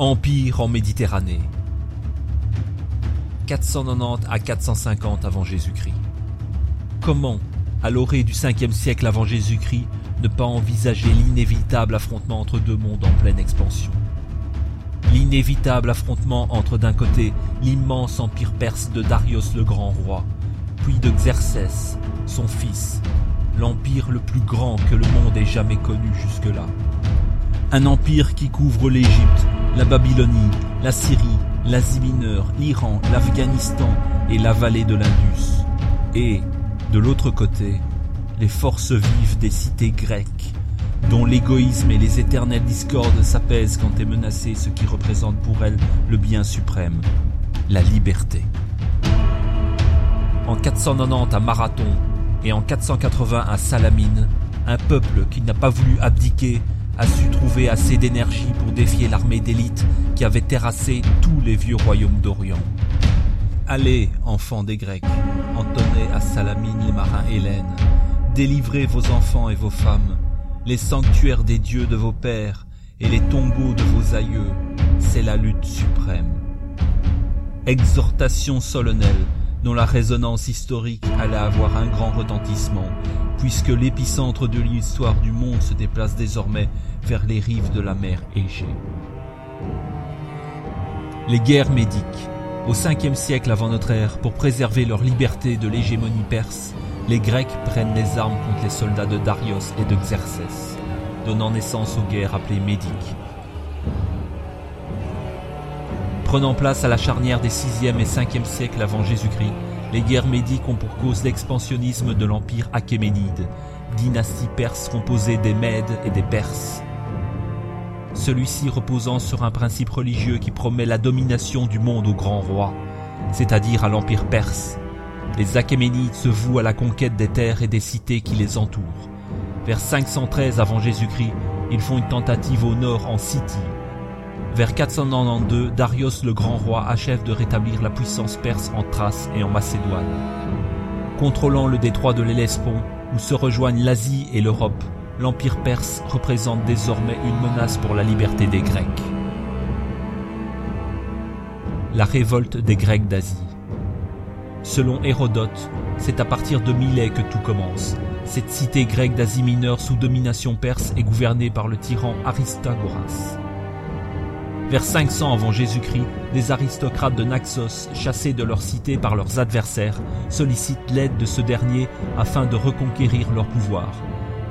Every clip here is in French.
Empire en Méditerranée. 490 à 450 avant Jésus-Christ. Comment, à l'orée du 5e siècle avant Jésus-Christ, ne pas envisager l'inévitable affrontement entre deux mondes en pleine expansion? L'inévitable affrontement entre d'un côté l'immense empire perse de Darius le grand roi, puis de Xerxès, son fils, l'empire le plus grand que le monde ait jamais connu jusque-là. Un empire qui couvre l'Égypte, la Babylonie, la Syrie, l'Asie mineure, l'Iran, l'Afghanistan et la vallée de l'Indus. Et, de l'autre côté, les forces vives des cités grecques, dont l'égoïsme et les éternelles discordes s'apaisent quand est menacé ce qui représente pour elles le bien suprême, la liberté. En 490 à Marathon et en 480 à Salamine, un peuple qui n'a pas voulu abdiquer a su trouver assez d'énergie pour défier l'armée d'élite qui avait terrassé tous les vieux royaumes d'Orient. Allez, enfants des Grecs, entonnez à Salamine les marins hélènes, délivrez vos enfants et vos femmes, les sanctuaires des dieux de vos pères et les tombeaux de vos aïeux, c'est la lutte suprême. Exhortation solennelle dont la résonance historique allait avoir un grand retentissement, puisque l'épicentre de l'histoire du monde se déplace désormais vers les rives de la mer Égée. Les guerres médiques. Au 5e siècle avant notre ère, pour préserver leur liberté de l'hégémonie perse, les Grecs prennent les armes contre les soldats de Darius et de Xerxès, donnant naissance aux guerres appelées médiques. Prenant place à la charnière des 6e et 5e siècles avant Jésus-Christ, les guerres médiques ont pour cause l'expansionnisme de l'empire achéménide, dynastie perse composée des Mèdes et des Perses. Celui-ci reposant sur un principe religieux qui promet la domination du monde au grand roi, c'est-à-dire à, l'empire perse. Les Achéménides se vouent à la conquête des terres et des cités qui les entourent. Vers 513 avant Jésus-Christ, ils font une tentative au nord en Scythie, vers 492, Darius le grand roi achève de rétablir la puissance perse en Thrace et en Macédoine. Contrôlant le détroit de l'Hellespont, où se rejoignent l'Asie et l'Europe, l'Empire perse représente désormais une menace pour la liberté des Grecs. La révolte des Grecs d'Asie. Selon Hérodote, c'est à partir de Milet que tout commence. Cette cité grecque d'Asie mineure sous domination perse est gouvernée par le tyran Aristagoras. Vers 500 avant Jésus-Christ, des aristocrates de Naxos, chassés de leur cité par leurs adversaires, sollicitent l'aide de ce dernier afin de reconquérir leur pouvoir.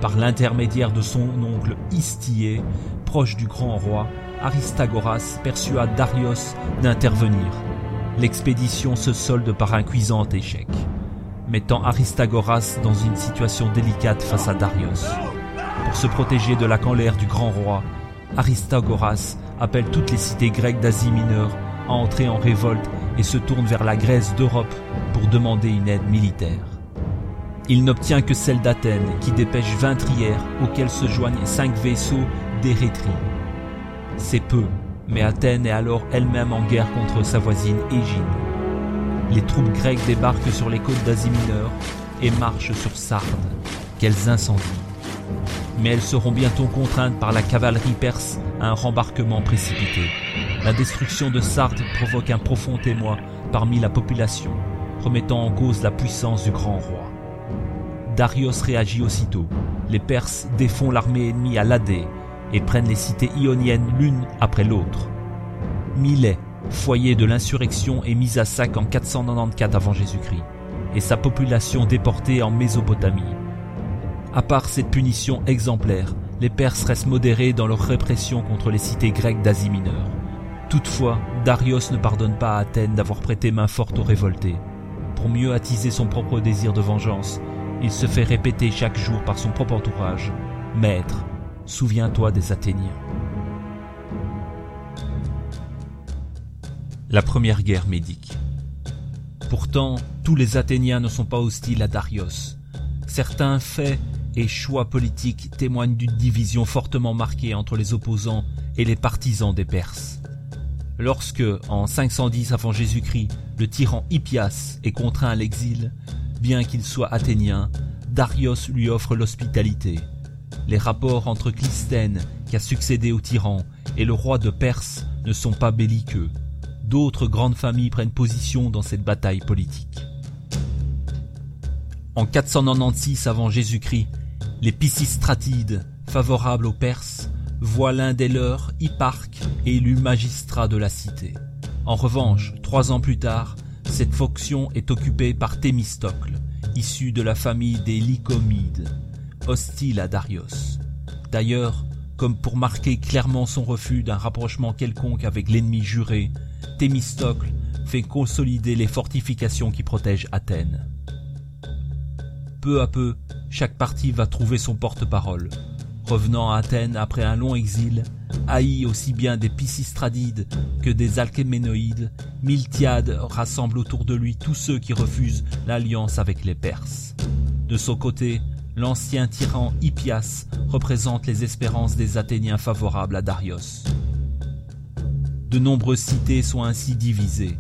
Par l'intermédiaire de son oncle Histier, proche du grand roi, Aristagoras persuade Darius d'intervenir. L'expédition se solde par un cuisant échec, mettant Aristagoras dans une situation délicate face à Darius. Pour se protéger de la colère du grand roi, Aristagoras appelle toutes les cités grecques d'Asie mineure à entrer en révolte et se tourne vers la Grèce d'Europe pour demander une aide militaire. Il n'obtient que celle d'Athènes qui dépêche vingt trières auxquelles se joignent cinq vaisseaux d'Érythrée. C'est peu, mais Athènes est alors elle-même en guerre contre sa voisine Égine. Les troupes grecques débarquent sur les côtes d'Asie mineure et marchent sur Sardes, qu'elles incendient mais elles seront bientôt contraintes par la cavalerie perse à un rembarquement précipité. La destruction de Sardes provoque un profond émoi parmi la population, remettant en cause la puissance du grand roi. Darius réagit aussitôt. Les Perses défont l'armée ennemie à Ladé et prennent les cités ioniennes l'une après l'autre. Milet, foyer de l'insurrection, est mis à sac en 494 avant Jésus-Christ, et sa population déportée en Mésopotamie. À part cette punition exemplaire, les Perses restent modérés dans leur répression contre les cités grecques d'Asie mineure. Toutefois, Darius ne pardonne pas à Athènes d'avoir prêté main forte aux révoltés. Pour mieux attiser son propre désir de vengeance, il se fait répéter chaque jour par son propre entourage Maître, souviens-toi des Athéniens. La première guerre médique. Pourtant, tous les Athéniens ne sont pas hostiles à Darius. Certains faits et choix politiques témoignent d'une division fortement marquée entre les opposants et les partisans des Perses. Lorsque, en 510 avant Jésus-Christ, le tyran Hippias est contraint à l'exil, bien qu'il soit athénien, Darius lui offre l'hospitalité. Les rapports entre Clisthène, qui a succédé au tyran, et le roi de Perse ne sont pas belliqueux. D'autres grandes familles prennent position dans cette bataille politique. En 496 avant Jésus-Christ, les Pisistratides, favorables aux Perses, voient l'un des leurs, Hipparque, élu magistrat de la cité. En revanche, trois ans plus tard, cette fonction est occupée par Thémistocle, issu de la famille des Lycomides, hostile à Darius. D'ailleurs, comme pour marquer clairement son refus d'un rapprochement quelconque avec l'ennemi juré, Thémistocle fait consolider les fortifications qui protègent Athènes. Peu à peu, chaque partie va trouver son porte-parole. Revenant à Athènes après un long exil, haï aussi bien des Pisistradides que des Alchéménoïdes, Miltiade rassemble autour de lui tous ceux qui refusent l'alliance avec les Perses. De son côté, l'ancien tyran Hippias représente les espérances des Athéniens favorables à Darius. De nombreuses cités sont ainsi divisées.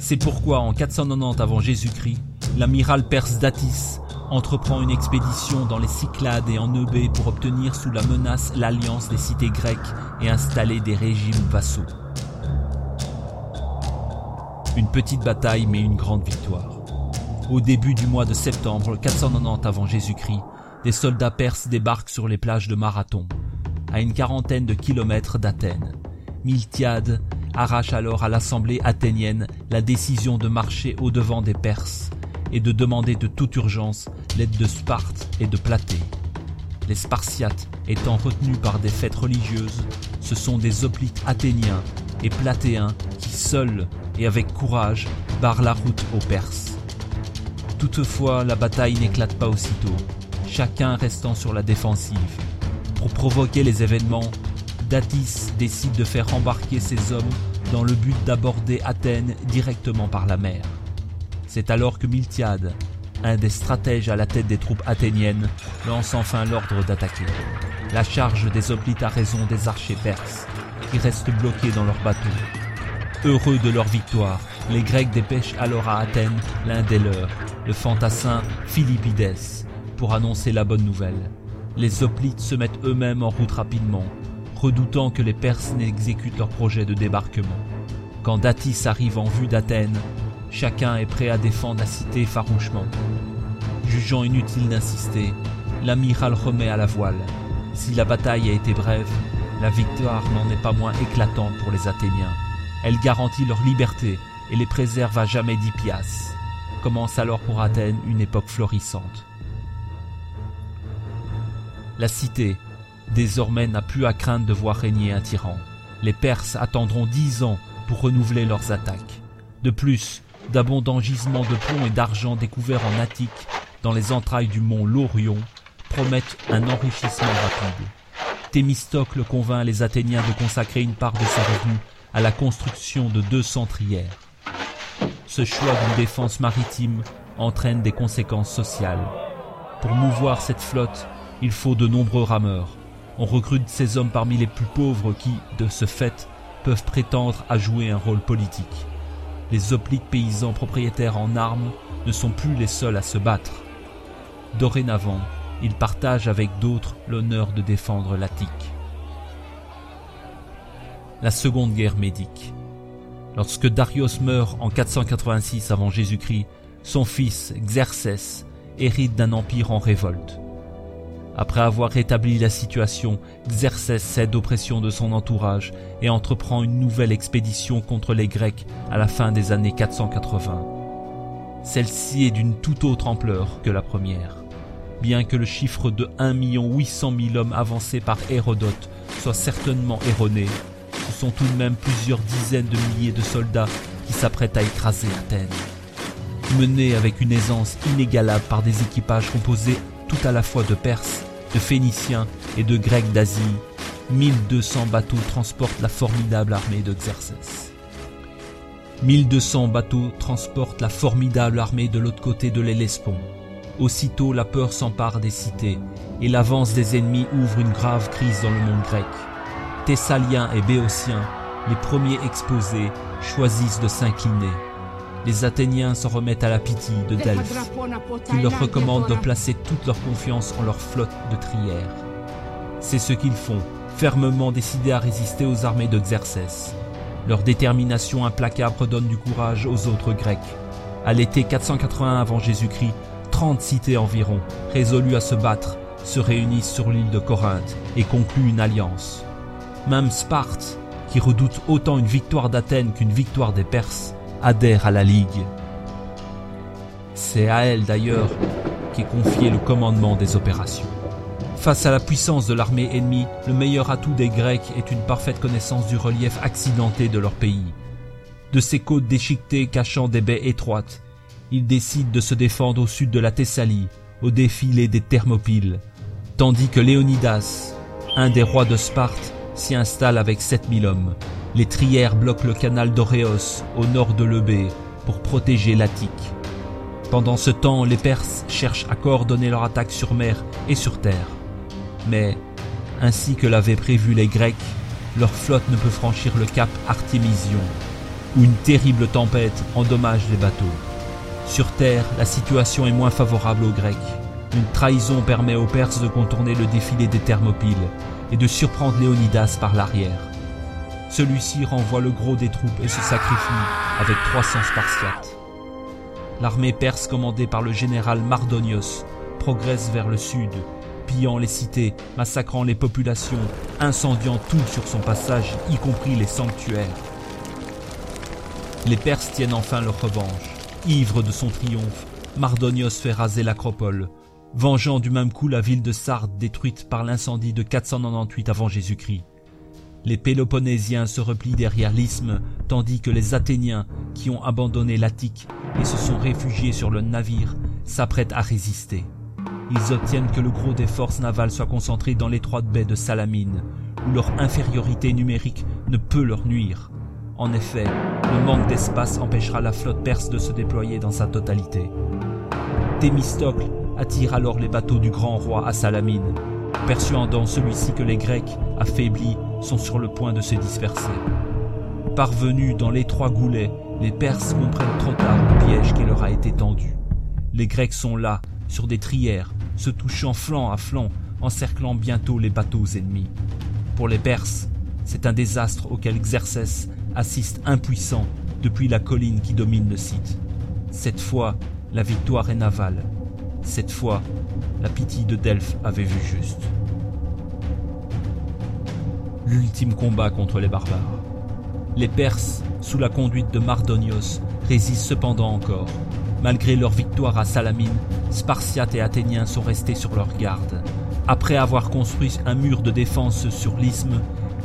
C'est pourquoi en 490 avant Jésus-Christ, l'amiral perse Datis entreprend une expédition dans les Cyclades et en Eubée pour obtenir sous la menace l'alliance des cités grecques et installer des régimes vassaux. Une petite bataille mais une grande victoire. Au début du mois de septembre 490 avant Jésus-Christ, des soldats perses débarquent sur les plages de Marathon, à une quarantaine de kilomètres d'Athènes. Miltiade arrache alors à l'assemblée athénienne la décision de marcher au-devant des Perses et de demander de toute urgence l'aide de Sparte et de Platée. Les Spartiates étant retenus par des fêtes religieuses, ce sont des hoplites athéniens et platéens qui seuls et avec courage barrent la route aux Perses. Toutefois, la bataille n'éclate pas aussitôt, chacun restant sur la défensive. Pour provoquer les événements, Datis décide de faire embarquer ses hommes dans le but d'aborder Athènes directement par la mer. C'est alors que Miltiade, un des stratèges à la tête des troupes athéniennes, lance enfin l'ordre d'attaquer. La charge des hoplites a raison des archers perses, qui restent bloqués dans leurs bateaux. Heureux de leur victoire, les Grecs dépêchent alors à Athènes l'un des leurs, le fantassin Philippides, pour annoncer la bonne nouvelle. Les hoplites se mettent eux-mêmes en route rapidement, redoutant que les Perses n'exécutent leur projet de débarquement. Quand Datis arrive en vue d'Athènes, chacun est prêt à défendre la cité farouchement. Jugeant inutile d'insister, l'amiral remet à la voile. Si la bataille a été brève, la victoire n'en est pas moins éclatante pour les Athéniens. Elle garantit leur liberté et les préserve à jamais d'Hippias. Commence alors pour Athènes une époque florissante. La cité, désormais, n'a plus à craindre de voir régner un tyran. Les Perses attendront dix ans pour renouveler leurs attaques. De plus, d'abondants gisements de plomb et d'argent découverts en Attique, dans les entrailles du mont Laurion, promettent un enrichissement rapide. Thémistocle convainc les Athéniens de consacrer une part de ses revenus à la construction de deux centrières. Ce choix d'une défense maritime entraîne des conséquences sociales. Pour mouvoir cette flotte, il faut de nombreux rameurs. On recrute ces hommes parmi les plus pauvres qui, de ce fait, peuvent prétendre à jouer un rôle politique. Les hoplites paysans propriétaires en armes ne sont plus les seuls à se battre. Dorénavant, ils partagent avec d'autres l'honneur de défendre l'Attique. La Seconde Guerre médique. Lorsque Darius meurt en 486 avant Jésus-Christ, son fils Xerxès hérite d'un empire en révolte. Après avoir rétabli la situation, Xerxès cède aux pressions de son entourage et entreprend une nouvelle expédition contre les Grecs à la fin des années 480. Celle-ci est d'une toute autre ampleur que la première. Bien que le chiffre de 1 800 000 hommes avancé par Hérodote soit certainement erroné, ce sont tout de même plusieurs dizaines de milliers de soldats qui s'apprêtent à écraser Athènes. Menés avec une aisance inégalable par des équipages composés tout à la fois de Perses, de Phéniciens et de Grecs d'Asie, 1200 bateaux transportent la formidable armée de Xerxès. 1200 bateaux transportent la formidable armée de l'autre côté de l'Hellespont. Aussitôt la peur s'empare des cités, et l'avance des ennemis ouvre une grave crise dans le monde grec. Thessaliens et Béotiens, les premiers exposés, choisissent de s'incliner les Athéniens s'en remettent à la pitié de Delphes, qui leur recommande de placer toute leur confiance en leur flotte de trières. C'est ce qu'ils font, fermement décidés à résister aux armées de Xerxès. Leur détermination implacable donne du courage aux autres Grecs. À l'été 481 avant Jésus-Christ, 30 cités environ, résolues à se battre, se réunissent sur l'île de Corinthe et concluent une alliance. Même Sparte, qui redoute autant une victoire d'Athènes qu'une victoire des Perses, adhère à la Ligue. C'est à elle d'ailleurs qu'est confié le commandement des opérations. Face à la puissance de l'armée ennemie, le meilleur atout des Grecs est une parfaite connaissance du relief accidenté de leur pays. De ces côtes déchiquetées cachant des baies étroites, ils décident de se défendre au sud de la Thessalie, au défilé des Thermopyles, tandis que Léonidas, un des rois de Sparte, s'y installe avec 7000 hommes. Les trières bloquent le canal d'Oréos au nord de l'Eubée pour protéger l'Attique. Pendant ce temps, les Perses cherchent à coordonner leur attaque sur mer et sur terre. Mais, ainsi que l'avaient prévu les Grecs, leur flotte ne peut franchir le cap Artémision, où une terrible tempête endommage les bateaux. Sur terre, la situation est moins favorable aux Grecs. Une trahison permet aux Perses de contourner le défilé des Thermopyles et de surprendre Léonidas par l'arrière. Celui-ci renvoie le gros des troupes et se sacrifie avec 300 Spartiates. L'armée perse commandée par le général Mardonios progresse vers le sud, pillant les cités, massacrant les populations, incendiant tout sur son passage, y compris les sanctuaires. Les Perses tiennent enfin leur revanche. Ivre de son triomphe, Mardonios fait raser l'acropole, vengeant du même coup la ville de Sardes détruite par l'incendie de 498 avant Jésus-Christ. Les Péloponnésiens se replient derrière l'isthme, tandis que les Athéniens, qui ont abandonné l'Attique et se sont réfugiés sur le navire, s'apprêtent à résister. Ils obtiennent que le gros des forces navales soit concentré dans l'étroite baie de Salamine, où leur infériorité numérique ne peut leur nuire. En effet, le manque d'espace empêchera la flotte perse de se déployer dans sa totalité. Thémistocle attire alors les bateaux du grand roi à Salamine, persuadant celui-ci que les Grecs, affaiblis, sont sur le point de se disperser. Parvenus dans l'étroit goulet, les Perses comprennent trop tard le piège qui leur a été tendu. Les Grecs sont là, sur des trières, se touchant flanc à flanc, encerclant bientôt les bateaux ennemis. Pour les Perses, c'est un désastre auquel Xerxès assiste impuissant depuis la colline qui domine le site. Cette fois, la victoire est navale. Cette fois, la pitié de Delphes avait vu juste. L'ultime combat contre les barbares. Les Perses, sous la conduite de Mardonios, résistent cependant encore. Malgré leur victoire à Salamine, Spartiates et Athéniens sont restés sur leur garde. Après avoir construit un mur de défense sur l'isthme,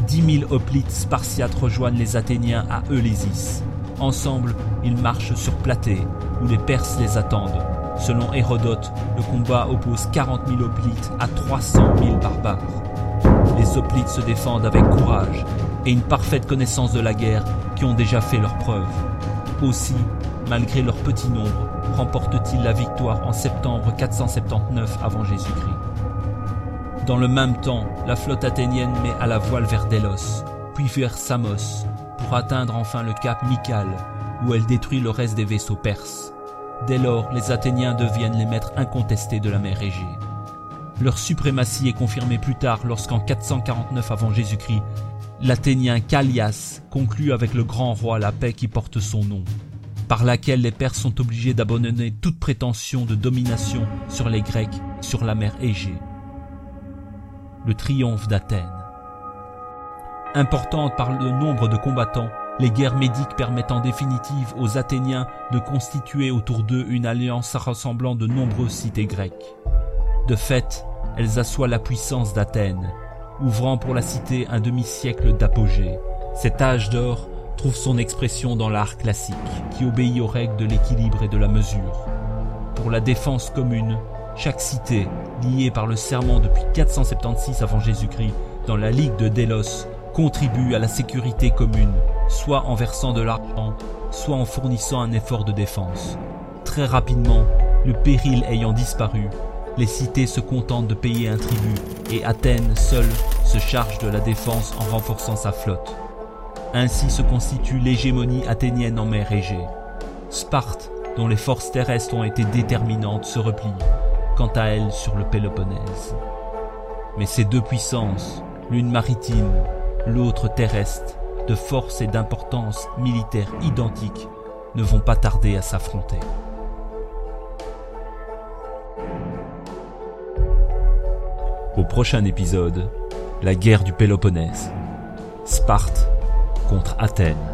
dix mille hoplites spartiates rejoignent les Athéniens à Eulésis. Ensemble, ils marchent sur Platée, où les Perses les attendent. Selon Hérodote, le combat oppose 40 000 hoplites à 300 000 barbares. Les hoplites se défendent avec courage et une parfaite connaissance de la guerre qui ont déjà fait leurs preuves. Aussi, malgré leur petit nombre, remportent-ils la victoire en septembre 479 avant Jésus-Christ. Dans le même temps, la flotte athénienne met à la voile vers Délos, puis vers Samos, pour atteindre enfin le cap Mycale, où elle détruit le reste des vaisseaux perses. Dès lors, les Athéniens deviennent les maîtres incontestés de la mer Égée. Leur suprématie est confirmée plus tard lorsqu'en 449 avant Jésus-Christ, l'Athénien Callias conclut avec le grand roi la paix qui porte son nom, par laquelle les Perses sont obligés d'abandonner toute prétention de domination sur les Grecs sur la mer Égée. Le triomphe d'Athènes. Importante par le nombre de combattants, les guerres médiques permettent en définitive aux Athéniens de constituer autour d'eux une alliance rassemblant de nombreuses cités grecques. De fait, elles assoient la puissance d'Athènes, ouvrant pour la cité un demi-siècle d'apogée. Cet âge d'or trouve son expression dans l'art classique, qui obéit aux règles de l'équilibre et de la mesure. Pour la défense commune, chaque cité, liée par le serment depuis 476 avant Jésus-Christ dans la Ligue de Délos, contribue à la sécurité commune, soit en versant de l'argent, soit en fournissant un effort de défense. Très rapidement, le péril ayant disparu, les cités se contentent de payer un tribut et Athènes seule se charge de la défense en renforçant sa flotte. Ainsi se constitue l'hégémonie athénienne en mer Égée. Sparte, dont les forces terrestres ont été déterminantes, se replie, quant à elle, sur le Péloponnèse. Mais ces deux puissances, l'une maritime, l'autre terrestre, de force et d'importance militaire identiques ne vont pas tarder à s'affronter. Au prochain épisode, la guerre du Péloponnèse. Sparte contre Athènes.